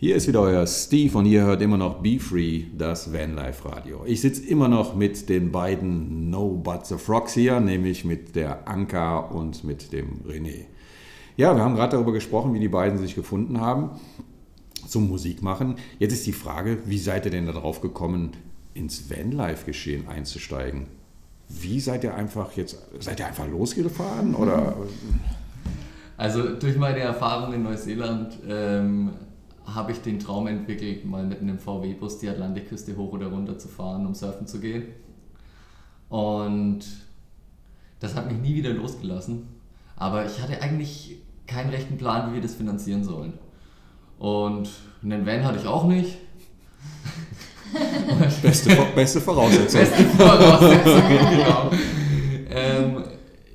Hier ist wieder euer Steve und ihr hört immer noch Be Free, das Vanlife Radio. Ich sitze immer noch mit den beiden No But the Frogs hier, nämlich mit der Anka und mit dem René. Ja, wir haben gerade darüber gesprochen, wie die beiden sich gefunden haben zum Musikmachen. Jetzt ist die Frage, wie seid ihr denn darauf gekommen, ins Vanlife-Geschehen einzusteigen? Wie seid ihr einfach jetzt, seid ihr einfach losgefahren oder? Also durch meine Erfahrung in Neuseeland ähm, habe ich den Traum entwickelt, mal mit einem VW-Bus die Atlantikküste hoch oder runter zu fahren, um surfen zu gehen. Und das hat mich nie wieder losgelassen. Aber ich hatte eigentlich keinen rechten Plan, wie wir das finanzieren sollen. Und einen Van hatte ich auch nicht. beste, beste Voraussetzung. Beste Voraussetzung, genau. Ähm,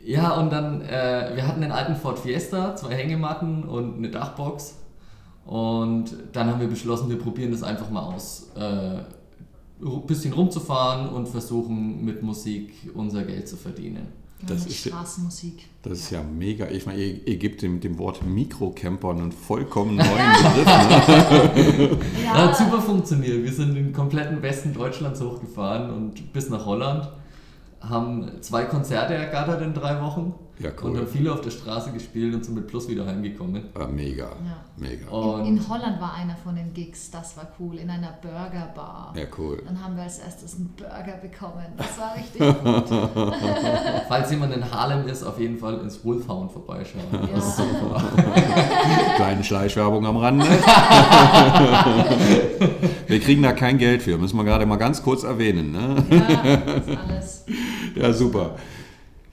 ja, und dann, äh, wir hatten einen alten Ford Fiesta, zwei Hängematten und eine Dachbox. Und dann haben wir beschlossen, wir probieren das einfach mal aus. Äh, ein bisschen rumzufahren und versuchen mit Musik unser Geld zu verdienen. Das ist, Straßenmusik. Das ist ja, ja mega. Ich meine, ihr, ihr gebt dem, dem Wort Mikrocamper einen vollkommen neuen Begriff. Ne? ja. hat super funktioniert. Wir sind den kompletten Westen Deutschlands hochgefahren und bis nach Holland haben zwei Konzerte ergattert in drei Wochen. Ja, cool. Und haben viele auf der Straße gespielt und sind mit Plus wieder heimgekommen. Ah, mega, ja. mega. In, in, Holland war einer von den Gigs, das war cool, in einer Burgerbar. Ja, cool. Dann haben wir als erstes einen Burger bekommen. Das war richtig gut. Falls jemand in Harlem ist, auf jeden Fall ins Wolfhound vorbeischauen. Ja. Das ist super. Kleine Schleichwerbung am Rande. wir kriegen da kein Geld für, müssen wir gerade mal ganz kurz erwähnen. Ne? Ja, das ist alles. Ja, super.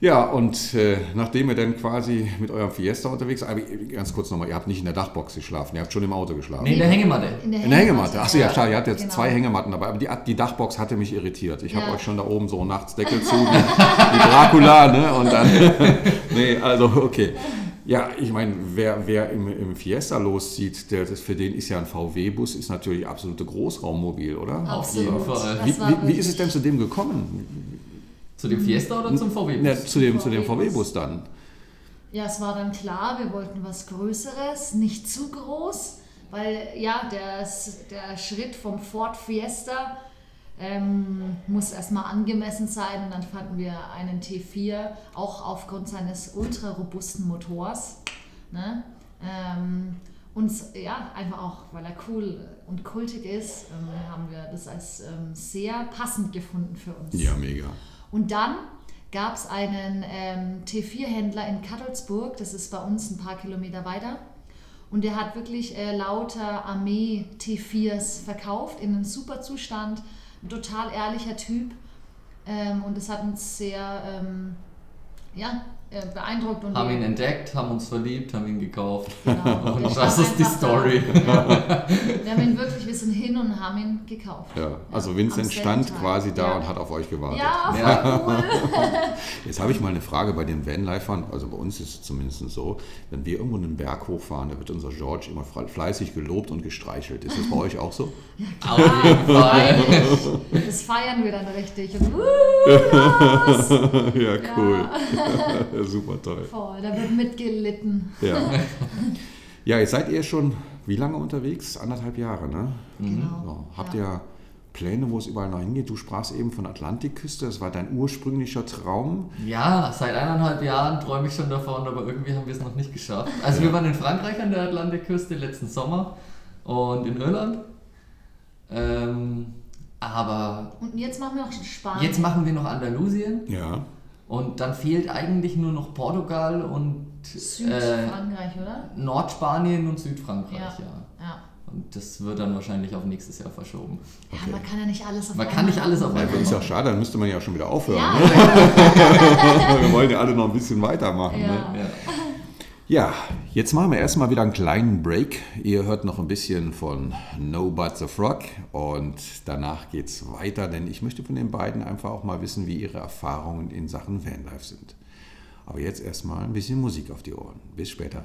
Ja, und äh, nachdem ihr dann quasi mit eurem Fiesta unterwegs seid, ganz kurz nochmal, ihr habt nicht in der Dachbox geschlafen, ihr habt schon im Auto geschlafen. Nee, in der Hängematte. In der Hängematte. Achso, ja, schade, ihr habt jetzt genau. zwei Hängematten dabei, aber die, die Dachbox hatte mich irritiert. Ich ja. habe euch schon da oben so nachts Deckel zu, wie, wie Dracula, ne? Und dann, nee, also okay. Ja, ich meine, wer, wer im, im Fiesta loszieht, der, das, für den ist ja ein VW-Bus, ist natürlich absolute Großraummobil, oder? Auf jeden Fall. Wie, wie, wie ist es denn zu dem gekommen? Zu dem Fiesta oder zum VW-Bus? Ja, zu dem, VW zu VW-Bus dann. Ja, es war dann klar, wir wollten was Größeres, nicht zu groß, weil ja, der, der Schritt vom Ford Fiesta ähm, muss erstmal angemessen sein und dann fanden wir einen T4 auch aufgrund seines ultra robusten Motors. Ne? Ähm, und ja, einfach auch, weil er cool und kultig ist, ähm, haben wir das als ähm, sehr passend gefunden für uns. Ja, mega. Und dann gab es einen ähm, T4-Händler in Kattelsburg, das ist bei uns ein paar Kilometer weiter. Und der hat wirklich äh, lauter Armee T4s verkauft in einem super Zustand. Ein total ehrlicher Typ. Ähm, und das hat uns sehr ähm, ja, äh, beeindruckt. Und haben ihn entdeckt, haben uns verliebt, haben ihn gekauft. Genau. und das ist die Story. Ja. Wir haben ihn wirklich, wir sind hin und haben ihn gekauft. Ja, also Vincent stand Tag. quasi da ja. und hat auf euch gewartet. Ja, cool. Jetzt habe ich mal eine Frage bei den Vanlifern, also bei uns ist es zumindest so, wenn wir irgendwo einen Berg hochfahren, da wird unser George immer fleißig gelobt und gestreichelt. Ist das bei euch auch so? Ja, Auf jeden Fall. Das feiern wir dann richtig. Und, uh, ja, cool. Super toll. Voll, da wird mitgelitten. Ja. ja, jetzt seid ihr schon wie lange unterwegs? Anderthalb Jahre, ne? Genau. So, habt ja. ihr Pläne, wo es überall noch hingeht? Du sprachst eben von Atlantikküste, das war dein ursprünglicher Traum. Ja, seit eineinhalb Jahren träume ich schon davon, aber irgendwie haben wir es noch nicht geschafft. Also ja. wir waren in Frankreich an der Atlantikküste letzten Sommer und in Irland. Ähm, aber. Und jetzt machen wir auch Spanien. Jetzt machen wir noch Andalusien. Ja. Und dann fehlt eigentlich nur noch Portugal und Südfrankreich, äh, oder? Nordspanien und Südfrankreich, ja. ja. ja. Und das wird dann wahrscheinlich auf nächstes Jahr verschoben. Ja, okay. man kann ja nicht alles auf Man kann nicht alles auf einmal. Ist ja schade, dann müsste man ja schon wieder aufhören. Ja. Ne? wir wollen ja alle noch ein bisschen weitermachen. Ja. Ne? Ja. Jetzt machen wir erstmal wieder einen kleinen Break. Ihr hört noch ein bisschen von No But the Frog und danach geht es weiter, denn ich möchte von den beiden einfach auch mal wissen, wie ihre Erfahrungen in Sachen Vanlife sind. Aber jetzt erstmal ein bisschen Musik auf die Ohren. Bis später.